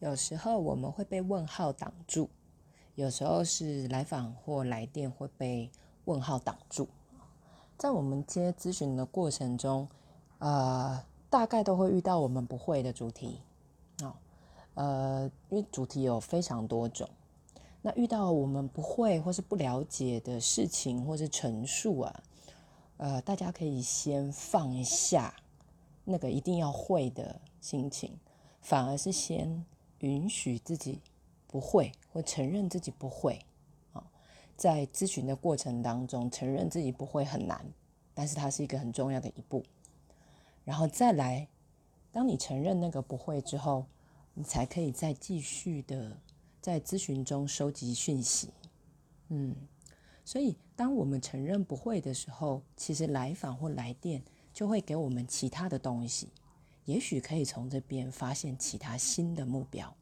有时候我们会被问号挡住，有时候是来访或来电会被问号挡住。在我们接咨询的过程中，呃，大概都会遇到我们不会的主题，哦，呃，因为主题有非常多种。那遇到我们不会或是不了解的事情或是陈述啊，呃，大家可以先放下那个一定要会的心情，反而是先允许自己不会或承认自己不会。啊，在咨询的过程当中，承认自己不会很难，但是它是一个很重要的一步。然后再来，当你承认那个不会之后，你才可以再继续的。在咨询中收集讯息，嗯，所以当我们承认不会的时候，其实来访或来电就会给我们其他的东西，也许可以从这边发现其他新的目标。